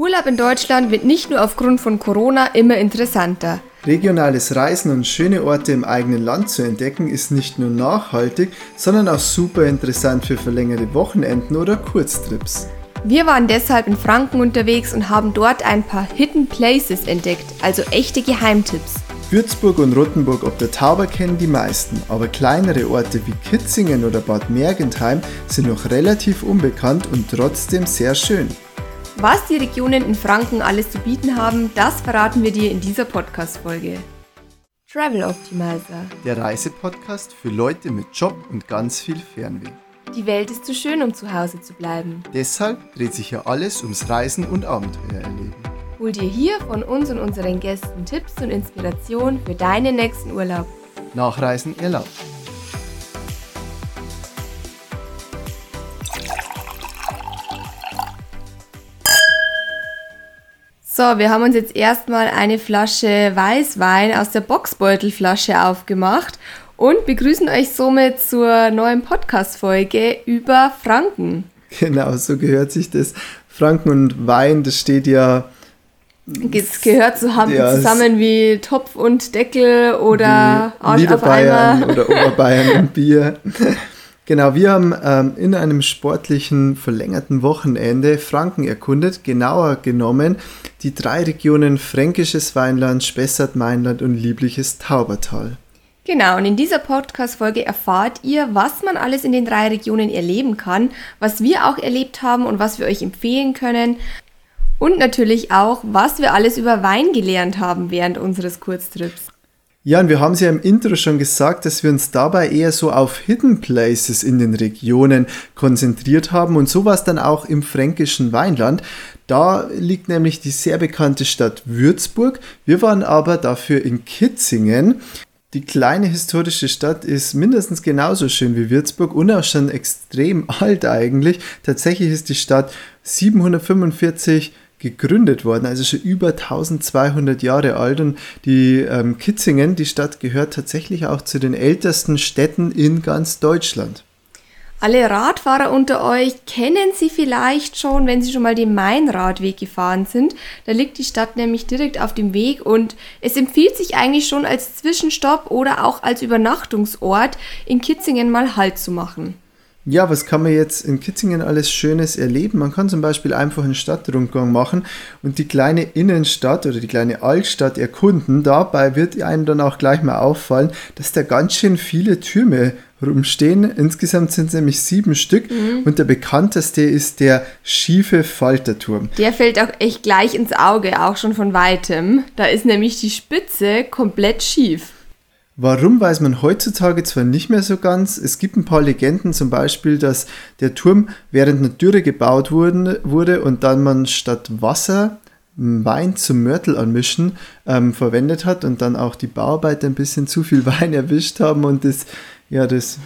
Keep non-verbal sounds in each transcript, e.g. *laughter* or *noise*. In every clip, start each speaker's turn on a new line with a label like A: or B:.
A: Urlaub in Deutschland wird nicht nur aufgrund von Corona immer interessanter.
B: Regionales Reisen und schöne Orte im eigenen Land zu entdecken ist nicht nur nachhaltig, sondern auch super interessant für verlängerte Wochenenden oder Kurztrips.
A: Wir waren deshalb in Franken unterwegs und haben dort ein paar Hidden Places entdeckt, also echte Geheimtipps.
B: Würzburg und Rottenburg ob der Tauber kennen die meisten, aber kleinere Orte wie Kitzingen oder Bad Mergentheim sind noch relativ unbekannt und trotzdem sehr schön.
A: Was die Regionen in Franken alles zu bieten haben, das verraten wir dir in dieser Podcast-Folge. Travel Optimizer.
B: Der Reisepodcast für Leute mit Job und ganz viel Fernweh.
A: Die Welt ist zu schön, um zu Hause zu bleiben.
B: Deshalb dreht sich ja alles ums Reisen und Abenteuer erleben.
A: Hol dir hier von uns und unseren Gästen Tipps und Inspiration für deinen nächsten Urlaub.
B: Nachreisen erlaubt.
A: So, wir haben uns jetzt erstmal eine Flasche Weißwein aus der Boxbeutelflasche aufgemacht und begrüßen euch somit zur neuen Podcast-Folge über Franken.
B: Genau, so gehört sich das. Franken und Wein, das steht ja.
A: Es gehört zusammen, ja, zusammen wie Topf und Deckel oder Arsch auf Eimer.
B: Oder Oberbayern und Bier. *laughs* Genau, wir haben ähm, in einem sportlichen verlängerten Wochenende Franken erkundet, genauer genommen die drei Regionen Fränkisches Weinland, Spessart-Mainland und Liebliches Taubertal.
A: Genau, und in dieser Podcast-Folge erfahrt ihr, was man alles in den drei Regionen erleben kann, was wir auch erlebt haben und was wir euch empfehlen können. Und natürlich auch, was wir alles über Wein gelernt haben während unseres Kurztrips.
B: Ja, und wir haben es ja im Intro schon gesagt, dass wir uns dabei eher so auf Hidden Places in den Regionen konzentriert haben und so war es dann auch im fränkischen Weinland. Da liegt nämlich die sehr bekannte Stadt Würzburg. Wir waren aber dafür in Kitzingen. Die kleine historische Stadt ist mindestens genauso schön wie Würzburg und auch schon extrem *laughs* alt eigentlich. Tatsächlich ist die Stadt 745 gegründet worden, also schon über 1200 Jahre alt. Und die ähm, Kitzingen, die Stadt, gehört tatsächlich auch zu den ältesten Städten in ganz Deutschland.
A: Alle Radfahrer unter euch kennen sie vielleicht schon, wenn sie schon mal den Main-Radweg gefahren sind. Da liegt die Stadt nämlich direkt auf dem Weg und es empfiehlt sich eigentlich schon als Zwischenstopp oder auch als Übernachtungsort in Kitzingen mal Halt zu machen.
B: Ja, was kann man jetzt in Kitzingen alles Schönes erleben? Man kann zum Beispiel einfach einen Stadtrundgang machen und die kleine Innenstadt oder die kleine Altstadt erkunden. Dabei wird einem dann auch gleich mal auffallen, dass da ganz schön viele Türme rumstehen. Insgesamt sind es nämlich sieben Stück mhm. und der bekannteste ist der schiefe Falterturm.
A: Der fällt auch echt gleich ins Auge, auch schon von weitem. Da ist nämlich die Spitze komplett schief.
B: Warum weiß man heutzutage zwar nicht mehr so ganz. Es gibt ein paar Legenden, zum Beispiel, dass der Turm während einer Dürre gebaut wurden, wurde und dann man statt Wasser Wein zum Mörtel anmischen ähm, verwendet hat und dann auch die Bauarbeiter ein bisschen zu viel *laughs* Wein erwischt haben und das, ja, das,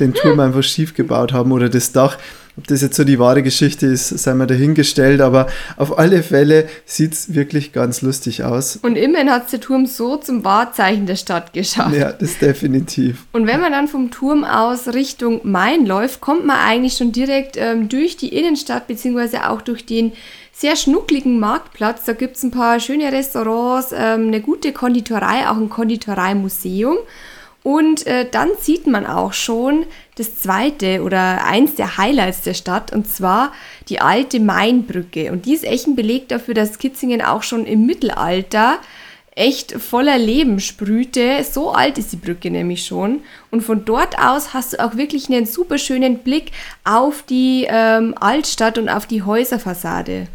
B: den Turm *laughs* einfach schief gebaut haben oder das Dach. Ob das jetzt so die wahre Geschichte ist, sei mal dahingestellt, aber auf alle Fälle sieht es wirklich ganz lustig aus.
A: Und immerhin hat der Turm so zum Wahrzeichen der Stadt geschafft.
B: Ja, das definitiv.
A: Und wenn man dann vom Turm aus Richtung Main läuft, kommt man eigentlich schon direkt ähm, durch die Innenstadt, beziehungsweise auch durch den sehr schnuckligen Marktplatz. Da gibt es ein paar schöne Restaurants, ähm, eine gute Konditorei, auch ein Konditoreimuseum. Und äh, dann sieht man auch schon das zweite oder eins der Highlights der Stadt, und zwar die alte Mainbrücke. Und die ist echt ein Beleg dafür, dass Kitzingen auch schon im Mittelalter echt voller Leben sprühte. So alt ist die Brücke nämlich schon. Und von dort aus hast du auch wirklich einen super schönen Blick auf die ähm, Altstadt und auf die Häuserfassade.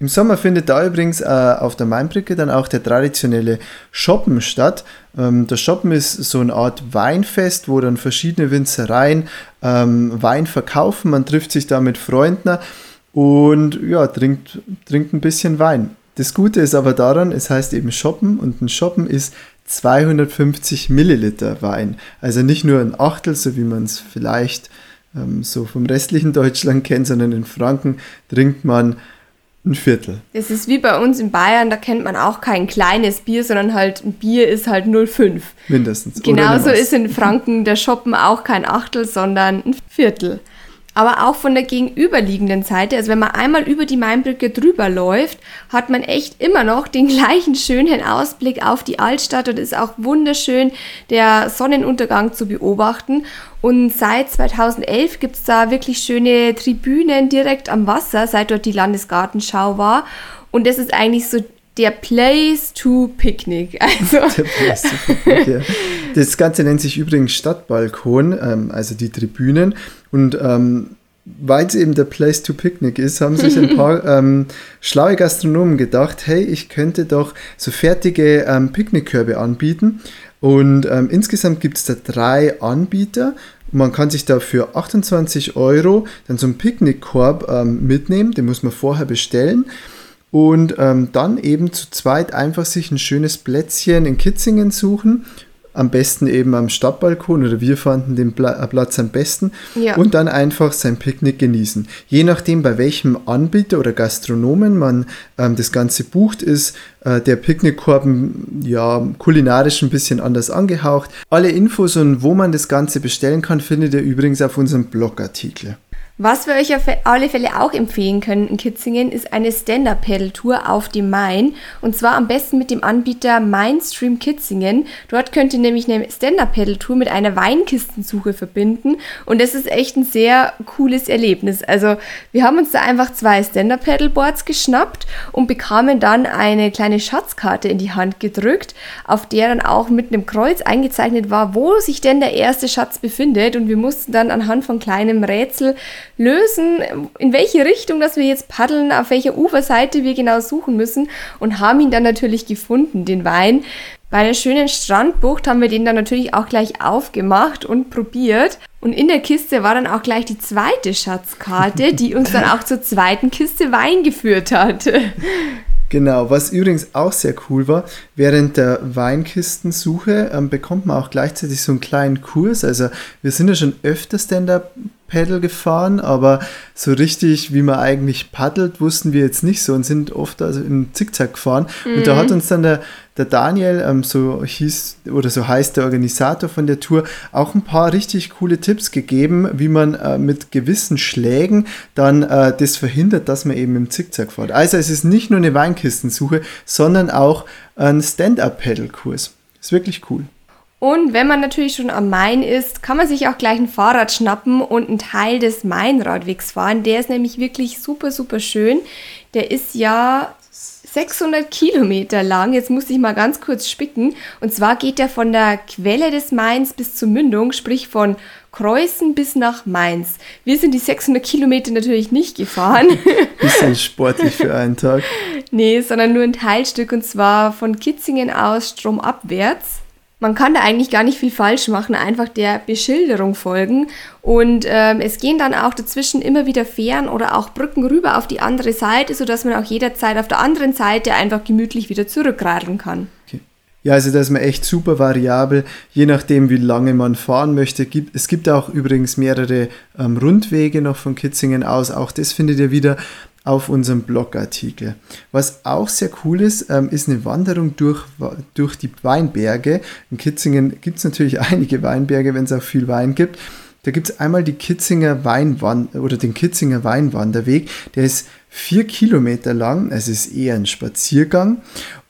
B: Im Sommer findet da übrigens äh, auf der Mainbrücke dann auch der traditionelle Shoppen statt. Ähm, das Shoppen ist so eine Art Weinfest, wo dann verschiedene Winzereien ähm, Wein verkaufen. Man trifft sich da mit Freunden und ja, trinkt, trinkt ein bisschen Wein. Das Gute ist aber daran, es heißt eben Shoppen und ein Shoppen ist 250 Milliliter Wein. Also nicht nur ein Achtel, so wie man es vielleicht ähm, so vom restlichen Deutschland kennt, sondern in Franken trinkt man ein Viertel.
A: Es ist wie bei uns in Bayern, da kennt man auch kein kleines Bier, sondern halt ein Bier ist halt 0,5.
B: Mindestens.
A: Genauso ist in Franken der Shoppen auch kein Achtel, sondern ein Viertel. aber auch von der gegenüberliegenden Seite. Also wenn man einmal über die Mainbrücke drüber läuft, hat man echt immer noch den gleichen schönen Ausblick auf die Altstadt und ist auch wunderschön, der Sonnenuntergang zu beobachten. Und seit 2011 gibt es da wirklich schöne Tribünen direkt am Wasser, seit dort die Landesgartenschau war. Und das ist eigentlich so der Place to Picnic. *laughs* Also. Der Place to
B: Picnic, ja. Das Ganze nennt sich übrigens Stadtbalkon, ähm, also die Tribünen. Und ähm, weil es eben der Place to Picnic ist, haben sich ein paar *laughs* ähm, schlaue Gastronomen gedacht, hey, ich könnte doch so fertige ähm, Picknickkörbe anbieten. Und ähm, insgesamt gibt es da drei Anbieter. Man kann sich da für 28 Euro dann so einen Picknickkorb ähm, mitnehmen, den muss man vorher bestellen und ähm, dann eben zu zweit einfach sich ein schönes Plätzchen in Kitzingen suchen. Am besten eben am Stadtbalkon oder wir fanden den Pla äh, Platz am besten ja. und dann einfach sein Picknick genießen. Je nachdem, bei welchem Anbieter oder Gastronomen man ähm, das Ganze bucht, ist äh, der Picknickkorb ja kulinarisch ein bisschen anders angehaucht. Alle Infos und wo man das Ganze bestellen kann, findet ihr übrigens auf unserem Blogartikel.
A: Was wir euch auf alle Fälle auch empfehlen können in Kitzingen, ist eine Stand-Up-Pedal-Tour auf dem Main. Und zwar am besten mit dem Anbieter Mainstream Kitzingen. Dort könnt ihr nämlich eine Stand-Up-Pedal-Tour mit einer Weinkistensuche verbinden. Und das ist echt ein sehr cooles Erlebnis. Also wir haben uns da einfach zwei Stand-Up-Pedal-Boards geschnappt und bekamen dann eine kleine Schatzkarte in die Hand gedrückt, auf der dann auch mit einem Kreuz eingezeichnet war, wo sich denn der erste Schatz befindet. Und wir mussten dann anhand von kleinem Rätsel lösen, in welche Richtung, dass wir jetzt paddeln, auf welcher Uferseite wir genau suchen müssen und haben ihn dann natürlich gefunden, den Wein. Bei einer schönen Strandbucht haben wir den dann natürlich auch gleich aufgemacht und probiert. Und in der Kiste war dann auch gleich die zweite Schatzkarte, die uns dann auch zur zweiten Kiste Wein geführt hat. *laughs*
B: Genau, was übrigens auch sehr cool war, während der Weinkistensuche ähm, bekommt man auch gleichzeitig so einen kleinen Kurs. Also wir sind ja schon öfter Stand-up Paddle gefahren, aber so richtig, wie man eigentlich paddelt, wussten wir jetzt nicht so und sind oft also im Zickzack gefahren. Mhm. Und da hat mhm. uns dann der, der Daniel, ähm, so hieß oder so heißt der Organisator von der Tour, auch ein paar richtig coole Tipps gegeben, wie man äh, mit gewissen Schlägen dann äh, das verhindert, dass man eben im Zickzack fährt. Also es ist nicht nur eine Weinkistensuche, sondern auch ein Stand-up-Pedal-Kurs. Ist wirklich cool.
A: Und wenn man natürlich schon am Main ist, kann man sich auch gleich ein Fahrrad schnappen und einen Teil des Mainradwegs fahren. Der ist nämlich wirklich super, super schön. Der ist ja 600 Kilometer lang. Jetzt muss ich mal ganz kurz spicken. Und zwar geht der von der Quelle des Mains bis zur Mündung, sprich von Kreuzen bis nach Mainz. Wir sind die 600 Kilometer natürlich nicht gefahren. *laughs*
B: Bisschen *laughs* sportlich für einen Tag.
A: nee, sondern nur ein Teilstück und zwar von Kitzingen aus stromabwärts man kann da eigentlich gar nicht viel falsch machen, einfach der Beschilderung folgen. Und ähm, es gehen dann auch dazwischen immer wieder Fähren oder auch Brücken rüber auf die andere Seite, sodass man auch jederzeit auf der anderen Seite einfach gemütlich wieder zurückradeln kann.
B: Okay. Ja, also da ist man echt super variabel, je nachdem, wie lange man fahren möchte. Es gibt auch übrigens mehrere ähm, Rundwege noch von Kitzingen aus. Auch das findet ihr wieder auf unserem Blogartikel. Was auch sehr cool ist, ähm, ist eine Wanderung durch, durch die Weinberge. In Kitzingen gibt es natürlich *laughs* einige Weinberge, wenn es auch viel Wein gibt. Da gibt es einmal die Kitzinger Weinwand oder den Kitzinger Weinwanderweg. Der ist vier Kilometer lang, es ist eher ein Spaziergang.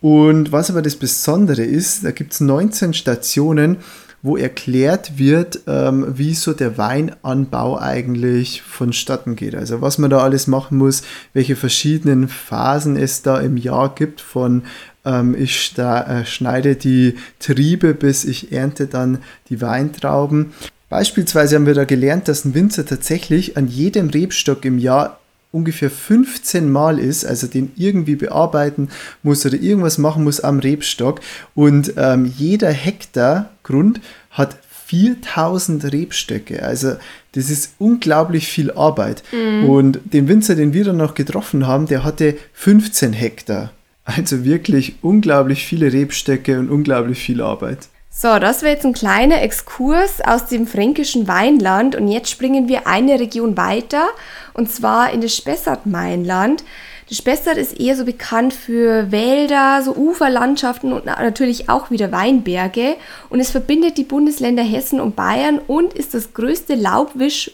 B: Und was aber das Besondere ist, da gibt es 19 Stationen wo erklärt wird, ähm, wie so der Weinanbau eigentlich vonstatten geht. Also was man da alles machen muss, welche verschiedenen Phasen es da im Jahr gibt, von ähm, ich äh, schneide die Triebe bis ich ernte dann die Weintrauben. Beispielsweise haben wir da gelernt, dass ein Winzer tatsächlich an jedem Rebstock im Jahr ungefähr 15 Mal ist, also den irgendwie bearbeiten muss oder irgendwas machen muss am Rebstock. Und ähm, jeder Hektar Grund hat 4000 Rebstöcke. Also das ist unglaublich viel Arbeit. Mhm. Und den Winzer, den wir dann noch getroffen haben, der hatte 15 Hektar. Also wirklich unglaublich viele Rebstöcke und unglaublich viel Arbeit.
A: So, das war jetzt ein kleiner Exkurs aus dem fränkischen Weinland und jetzt springen wir eine Region weiter und zwar in das Spessart-Mainland. Das Spessart ist eher so bekannt für Wälder, so Uferlandschaften und natürlich auch wieder Weinberge und es verbindet die Bundesländer Hessen und Bayern und ist das größte Laubwisch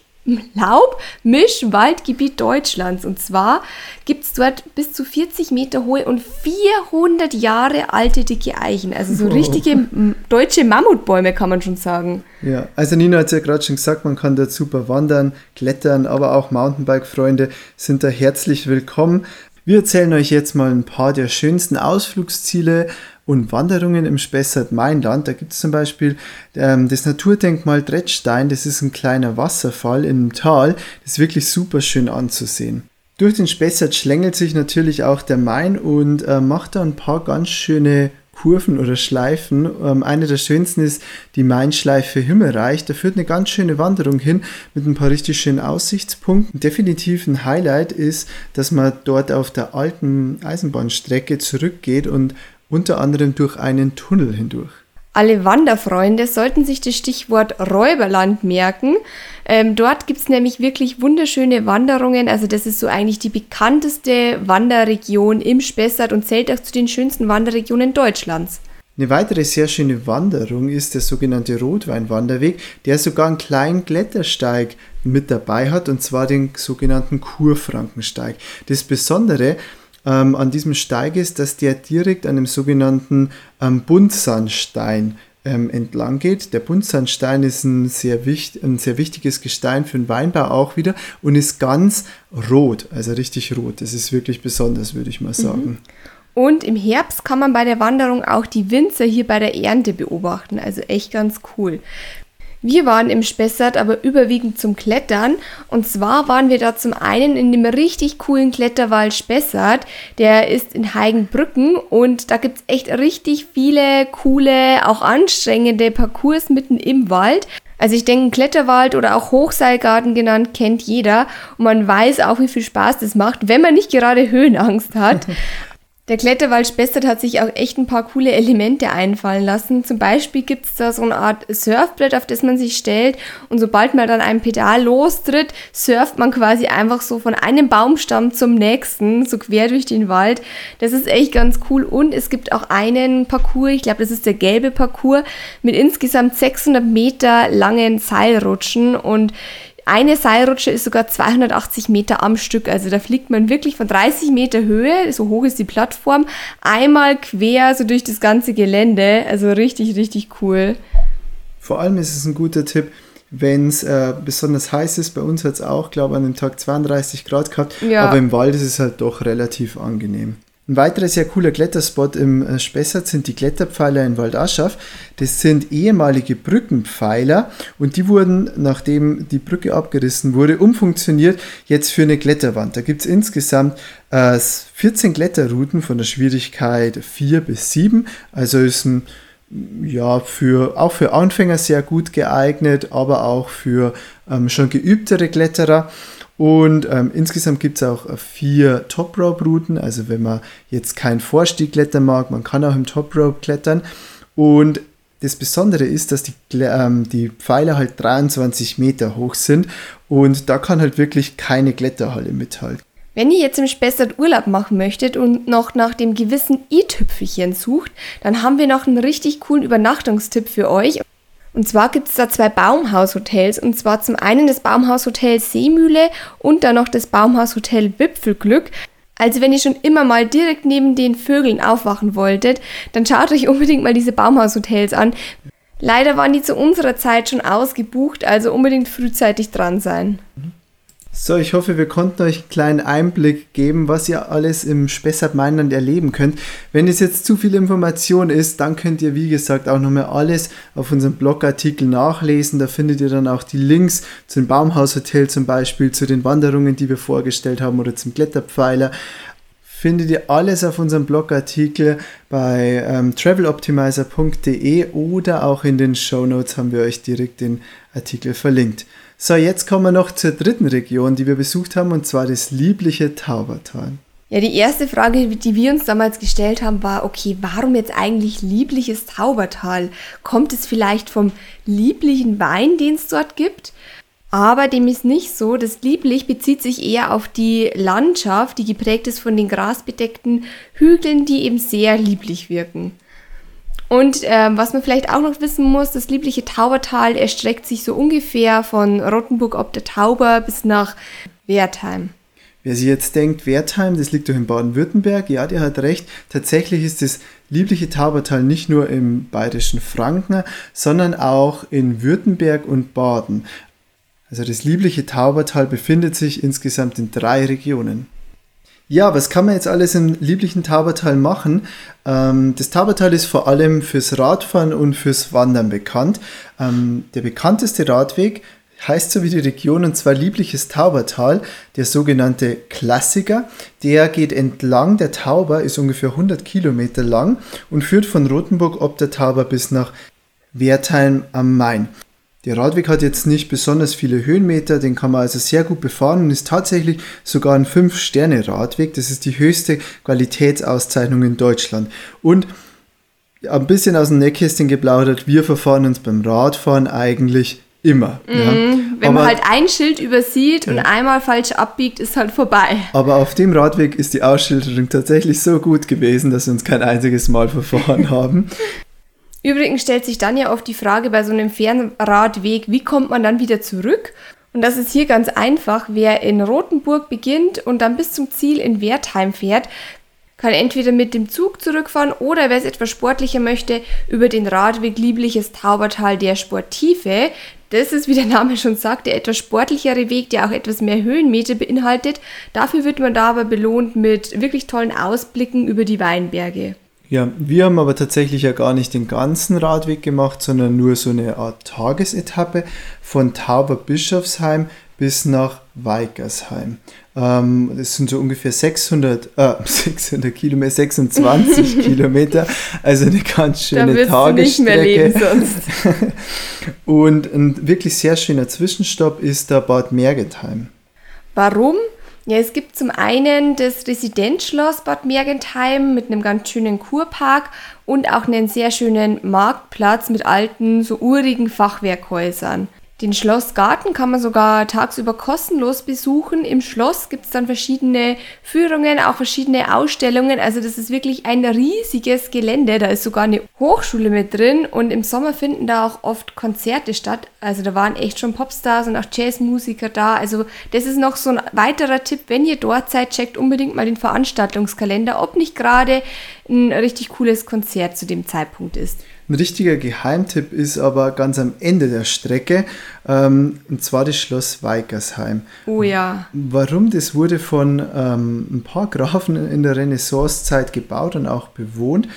A: Laubmischwaldgebiet Deutschlands. Und zwar gibt es dort bis zu 40 Meter hohe und 400 Jahre alte dicke Eichen. Also so richtige deutsche Mammutbäume kann man schon sagen.
B: Ja, also Nina hat es ja gerade schon gesagt, man kann dort super wandern, klettern, aber auch Mountainbike-Freunde sind da herzlich willkommen. Wir erzählen euch jetzt mal ein paar der schönsten Ausflugsziele und Wanderungen im Spessart-Mainland. Da gibt es zum Beispiel ähm, das Naturdenkmal Drettstein. Das ist ein kleiner Wasserfall einem Tal. Das ist wirklich super schön anzusehen. Durch den Spessart schlängelt sich natürlich auch der Main und äh, macht da ein paar ganz schöne Kurven oder Schleifen. Ähm, eine der schönsten ist die Mainschleife Himmelreich. Da führt eine ganz schöne Wanderung hin mit ein paar richtig schönen Aussichtspunkten. Definitiv ein Highlight ist, dass man dort auf der alten Eisenbahnstrecke zurückgeht und unter anderem durch einen Tunnel hindurch.
A: Alle Wanderfreunde sollten sich das Stichwort Räuberland merken. Ähm, dort gibt es nämlich wirklich wunderschöne Wanderungen. Also das ist so eigentlich die bekannteste Wanderregion im Spessart und zählt auch zu den schönsten Wanderregionen Deutschlands.
B: Eine weitere sehr schöne Wanderung ist der sogenannte Rotweinwanderweg, der sogar einen kleinen Klettersteig mit dabei hat, und zwar den sogenannten Kurfrankensteig. Das Besondere ähm, an diesem Steig ist, dass der direkt an dem sogenannten ähm, Buntsandstein ähm, entlang geht. Der Buntsandstein ist ein sehr, wichtig, ein sehr wichtiges Gestein für den Weinbau auch wieder und ist ganz rot, also richtig rot. Das ist wirklich besonders, würde ich mal mhm. sagen.
A: Und im Herbst kann man bei der Wanderung auch die Winzer hier bei der Ernte beobachten, also echt ganz cool. Wir waren im Spessart aber überwiegend zum Klettern. Und zwar waren wir da zum einen in dem richtig coolen Kletterwald Spessart. Der ist in Heigenbrücken und da gibt es echt richtig viele coole, auch anstrengende Parcours mitten im Wald. Also ich denke, Kletterwald oder auch Hochseilgarten genannt kennt jeder und man weiß auch, wie viel Spaß das macht, wenn man nicht gerade Höhenangst hat. *laughs* Der Kletterwald Spessart hat sich auch echt ein paar coole Elemente einfallen lassen. Zum Beispiel gibt es da so eine Art Surfbrett, auf das man sich stellt und sobald man dann ein Pedal lostritt, surft man quasi einfach so von einem Baumstamm zum nächsten, so quer durch den Wald. Das ist echt ganz cool und es gibt auch einen Parcours, ich glaube, das ist der gelbe Parcours, mit insgesamt 600 Meter langen Seilrutschen und eine Seilrutsche ist sogar 280 Meter am Stück. Also da fliegt man wirklich von 30 Meter Höhe, so hoch ist die Plattform, einmal quer so durch das ganze Gelände. Also richtig, richtig cool.
B: Vor allem ist es ein guter Tipp, wenn es äh, besonders heiß ist. Bei uns hat es auch, glaube ich, an dem Tag 32 Grad gehabt. Ja. Aber im Wald ist es halt doch relativ angenehm. Ein weiterer sehr cooler Kletterspot im äh, Spessart sind die Kletterpfeiler in Waldaschaf. Das sind ehemalige Brückenpfeiler und die wurden, nachdem die Brücke abgerissen wurde, umfunktioniert jetzt für eine Kletterwand. Da gibt es insgesamt äh, 14 Kletterrouten von der Schwierigkeit 4 bis 7. Also ist ein ja, für, auch für Anfänger sehr gut geeignet, aber auch für ähm, schon geübtere Kletterer. Und ähm, insgesamt gibt es auch äh, vier Top Rope Routen. Also wenn man jetzt keinen Vorstieg klettern mag, man kann auch im Top Rope klettern. Und das Besondere ist, dass die, ähm, die Pfeiler halt 23 Meter hoch sind und da kann halt wirklich keine Kletterhalle mithalten.
A: Wenn ihr jetzt im Spessart Urlaub machen möchtet und noch nach dem gewissen i-Tüpfelchen sucht, dann haben wir noch einen richtig coolen Übernachtungstipp für euch. Und zwar gibt es da zwei Baumhaushotels. Und zwar zum einen das Baumhaushotel Seemühle und dann noch das Baumhaushotel Wipfelglück. Also wenn ihr schon immer mal direkt neben den Vögeln aufwachen wolltet, dann schaut euch unbedingt mal diese Baumhaushotels an. Leider waren die zu unserer Zeit schon ausgebucht, also unbedingt frühzeitig dran sein. Mhm.
B: So, ich hoffe, wir konnten euch einen kleinen Einblick geben, was ihr alles im Spessart Mainland erleben könnt. Wenn es jetzt zu viel Information ist, dann könnt ihr, wie gesagt, auch nochmal alles auf unserem Blogartikel nachlesen. Da findet ihr dann auch die Links zum Baumhaushotel zum Beispiel, zu den Wanderungen, die wir vorgestellt haben oder zum Kletterpfeiler. Findet ihr alles auf unserem Blogartikel bei ähm, traveloptimizer.de oder auch in den Show Notes haben wir euch direkt den Artikel verlinkt. So, jetzt kommen wir noch zur dritten Region, die wir besucht haben, und zwar das liebliche Taubertal.
A: Ja, die erste Frage, die wir uns damals gestellt haben, war, okay, warum jetzt eigentlich liebliches Taubertal? Kommt es vielleicht vom lieblichen Wein, den es dort gibt? Aber dem ist nicht so. Das lieblich bezieht sich eher auf die Landschaft, die geprägt ist von den grasbedeckten Hügeln, die eben sehr lieblich wirken. Und ähm, was man vielleicht auch noch wissen muss, das liebliche Taubertal erstreckt sich so ungefähr von Rottenburg ob der Tauber bis nach Wertheim.
B: Wer sich jetzt denkt, Wertheim, das liegt doch in Baden-Württemberg, ja, der hat recht. Tatsächlich ist das liebliche Taubertal nicht nur im bayerischen Franken, sondern auch in Württemberg und Baden. Also das liebliche Taubertal befindet sich insgesamt in drei Regionen. Ja, was kann man jetzt alles im lieblichen Taubertal machen? Ähm, das Taubertal ist vor allem fürs Radfahren und fürs Wandern bekannt. Ähm, der bekannteste Radweg heißt so wie die Region und zwar liebliches Taubertal, der sogenannte Klassiker. Der geht entlang der Tauber, ist ungefähr 100 Kilometer lang und führt von Rothenburg ob der Tauber bis nach Wertheim am Main. Der Radweg hat jetzt nicht besonders viele Höhenmeter, den kann man also sehr gut befahren und ist tatsächlich sogar ein 5-Sterne-Radweg. Das ist die höchste Qualitätsauszeichnung in Deutschland. Und ein bisschen aus dem Nähkästchen geplaudert, wir verfahren uns beim Radfahren eigentlich Immer. Mhm.
A: Ja. Wenn aber, man halt ein Schild übersieht ja. und einmal falsch abbiegt, ist halt vorbei.
B: Aber auf dem Radweg ist die Ausschilderung tatsächlich so gut gewesen, dass wir uns kein einziges Mal verfahren *laughs* haben.
A: Übrigens stellt sich dann ja oft die Frage bei so einem Fernradweg, wie kommt man dann wieder zurück? Und das ist hier ganz einfach. Wer in Rothenburg beginnt und dann bis zum Ziel in Wertheim fährt, kann entweder mit dem Zug zurückfahren oder wer es etwas sportlicher möchte, über den Radweg Liebliches Taubertal der Sportive. Das ist, wie der Name schon sagt, der etwas sportlichere Weg, der auch etwas mehr Höhenmeter beinhaltet. Dafür wird man da aber belohnt mit wirklich tollen Ausblicken über die Weinberge.
B: Ja, wir haben aber tatsächlich ja gar nicht den ganzen Radweg gemacht, sondern nur so eine Art Tagesetappe von Tauber Bischofsheim bis nach Weikersheim. Ähm, das sind so ungefähr 600, äh, *laughs* 600 Kilometer, 26 *laughs* Kilometer, also eine ganz schöne da Tagesstrecke. *laughs* Und ein wirklich sehr schöner Zwischenstopp ist der Bad Mergentheim.
A: Warum? Ja, es gibt zum einen das Residenzschloss Bad Mergentheim mit einem ganz schönen Kurpark und auch einen sehr schönen Marktplatz mit alten, so urigen Fachwerkhäusern. Den Schlossgarten kann man sogar tagsüber kostenlos besuchen. Im Schloss gibt es dann verschiedene Führungen, auch verschiedene Ausstellungen. Also das ist wirklich ein riesiges Gelände. Da ist sogar eine Hochschule mit drin und im Sommer finden da auch oft Konzerte statt. Also da waren echt schon Popstars und auch Jazzmusiker da. Also das ist noch so ein weiterer Tipp, wenn ihr dort seid, checkt unbedingt mal den Veranstaltungskalender, ob nicht gerade ein richtig cooles Konzert zu dem Zeitpunkt ist.
B: Ein richtiger Geheimtipp ist aber ganz am Ende der Strecke, ähm, und zwar das Schloss Weikersheim.
A: Oh ja.
B: Warum? Das wurde von ähm, ein paar Grafen in der Renaissancezeit gebaut und auch bewohnt.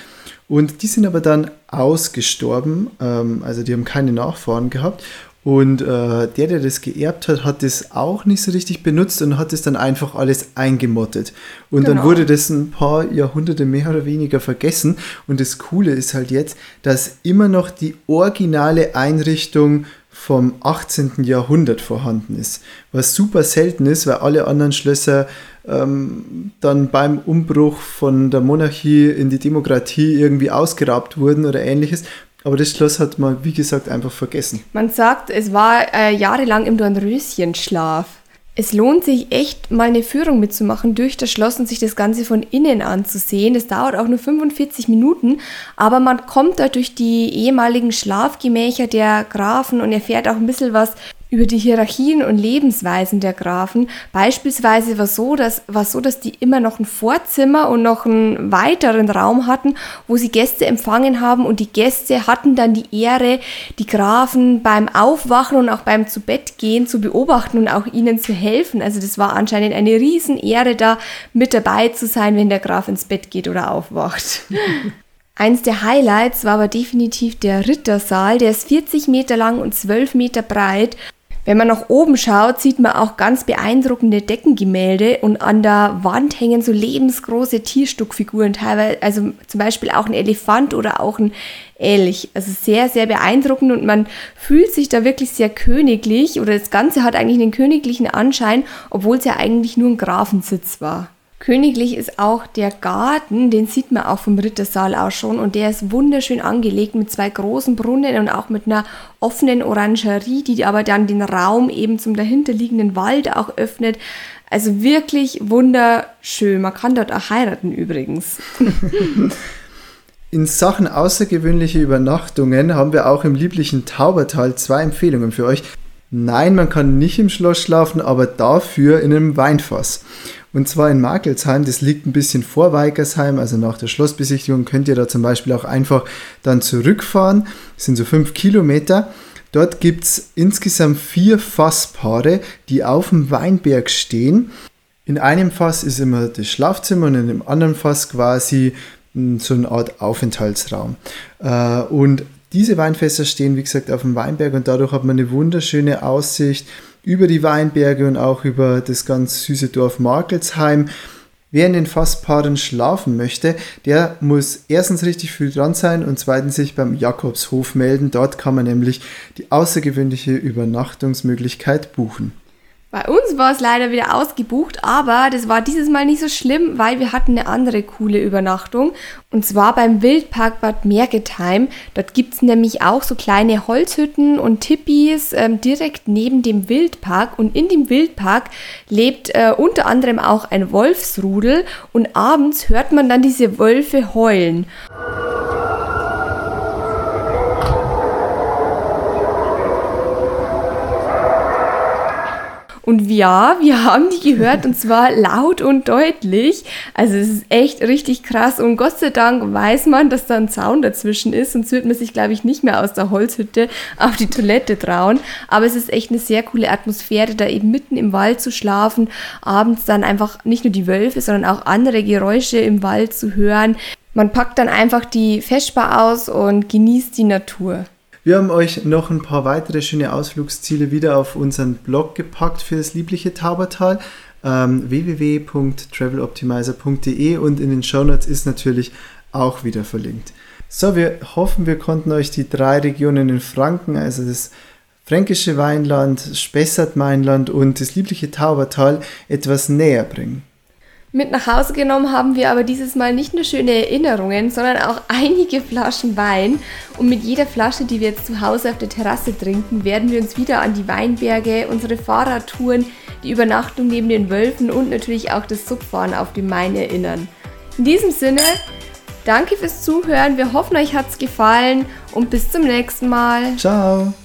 B: Und die sind aber dann ausgestorben, ähm, also die haben keine Nachfahren gehabt. Und äh, der, der das geerbt hat, hat das auch nicht so richtig benutzt und hat es dann einfach alles eingemottet. Und genau. dann wurde das ein paar Jahrhunderte mehr oder weniger vergessen. Und das Coole ist halt jetzt, dass immer noch die originale Einrichtung vom 18. Jahrhundert vorhanden ist. Was super selten ist, weil alle anderen Schlösser ähm, dann beim Umbruch von der Monarchie in die Demokratie irgendwie ausgeraubt wurden oder ähnliches. Aber das Schloss hat man, wie gesagt, einfach vergessen.
A: Man sagt, es war äh, jahrelang im Dornröschenschlaf. Es lohnt sich echt, mal eine Führung mitzumachen durch das Schloss und sich das Ganze von innen anzusehen. Das dauert auch nur 45 Minuten, aber man kommt da durch die ehemaligen Schlafgemächer der Grafen und erfährt auch ein bisschen was über die Hierarchien und Lebensweisen der Grafen. Beispielsweise war so, dass, war so, dass die immer noch ein Vorzimmer und noch einen weiteren Raum hatten, wo sie Gäste empfangen haben und die Gäste hatten dann die Ehre, die Grafen beim Aufwachen und auch beim Zubettgehen zu beobachten und auch ihnen zu helfen. Also das war anscheinend eine Riesenehre, da mit dabei zu sein, wenn der Graf ins Bett geht oder aufwacht. *laughs* Eins der Highlights war aber definitiv der Rittersaal. Der ist 40 Meter lang und 12 Meter breit wenn man nach oben schaut, sieht man auch ganz beeindruckende Deckengemälde und an der Wand hängen so lebensgroße Tierstuckfiguren, teilweise, also zum Beispiel auch ein Elefant oder auch ein Elch. Also sehr, sehr beeindruckend und man fühlt sich da wirklich sehr königlich oder das Ganze hat eigentlich einen königlichen Anschein, obwohl es ja eigentlich nur ein Grafensitz war. Königlich ist auch der Garten, den sieht man auch vom Rittersaal aus schon und der ist wunderschön angelegt mit zwei großen Brunnen und auch mit einer offenen Orangerie, die aber dann den Raum eben zum dahinterliegenden Wald auch öffnet. Also wirklich wunderschön. Man kann dort auch heiraten übrigens.
B: In Sachen außergewöhnliche Übernachtungen haben wir auch im lieblichen Taubertal zwei Empfehlungen für euch. Nein, man kann nicht im Schloss schlafen, aber dafür in einem Weinfass. Und zwar in Markelsheim, das liegt ein bisschen vor Weikersheim, also nach der Schlossbesichtigung könnt ihr da zum Beispiel auch einfach dann zurückfahren. Das sind so fünf Kilometer. Dort gibt es insgesamt vier Fasspaare, die auf dem Weinberg stehen. In einem Fass ist immer das Schlafzimmer und in dem anderen Fass quasi so eine Art Aufenthaltsraum. Äh, und diese Weinfässer stehen, wie gesagt, auf dem Weinberg und dadurch hat man eine wunderschöne Aussicht über die Weinberge und auch über das ganz süße Dorf Markelsheim. Wer in den Fasspaaren schlafen möchte, der muss erstens richtig früh dran sein und zweitens sich beim Jakobshof melden. Dort kann man nämlich die außergewöhnliche Übernachtungsmöglichkeit buchen.
A: Bei uns war es leider wieder ausgebucht, aber das war dieses Mal nicht so schlimm, weil wir hatten eine andere coole Übernachtung. Und zwar beim Wildpark Bad Mergetheim. Dort gibt es nämlich auch so kleine Holzhütten und Tippis ähm, direkt neben dem Wildpark. Und in dem Wildpark lebt äh, unter anderem auch ein Wolfsrudel. Und abends hört man dann diese Wölfe heulen. Und ja, wir haben die gehört und zwar laut und deutlich. Also es ist echt richtig krass und Gott sei Dank weiß man, dass da ein Zaun dazwischen ist, sonst wird man sich, glaube ich, nicht mehr aus der Holzhütte auf die Toilette trauen. Aber es ist echt eine sehr coole Atmosphäre, da eben mitten im Wald zu schlafen, abends dann einfach nicht nur die Wölfe, sondern auch andere Geräusche im Wald zu hören. Man packt dann einfach die Feschbar aus und genießt die Natur.
B: Wir haben euch noch ein paar weitere schöne Ausflugsziele wieder auf unseren Blog gepackt für das liebliche Taubertal. Ähm, www.traveloptimizer.de und in den Shownotes ist natürlich auch wieder verlinkt. So, wir hoffen, wir konnten euch die drei Regionen in Franken, also das fränkische Weinland, Spessart-Mainland und das liebliche Taubertal etwas näher bringen.
A: Mit nach Hause genommen haben wir aber dieses Mal nicht nur schöne Erinnerungen, sondern auch *laughs* einige Flaschen Wein. Und mit jeder Flasche, die wir jetzt zu Hause auf der Terrasse trinken, werden wir uns wieder an die Weinberge, unsere Fahrradtouren, die Übernachtung neben den Wölfen und natürlich auch das Subfahren auf dem Main erinnern. In diesem Sinne, danke fürs Zuhören. Wir hoffen, euch hat es gefallen und bis zum nächsten Mal.
B: Ciao.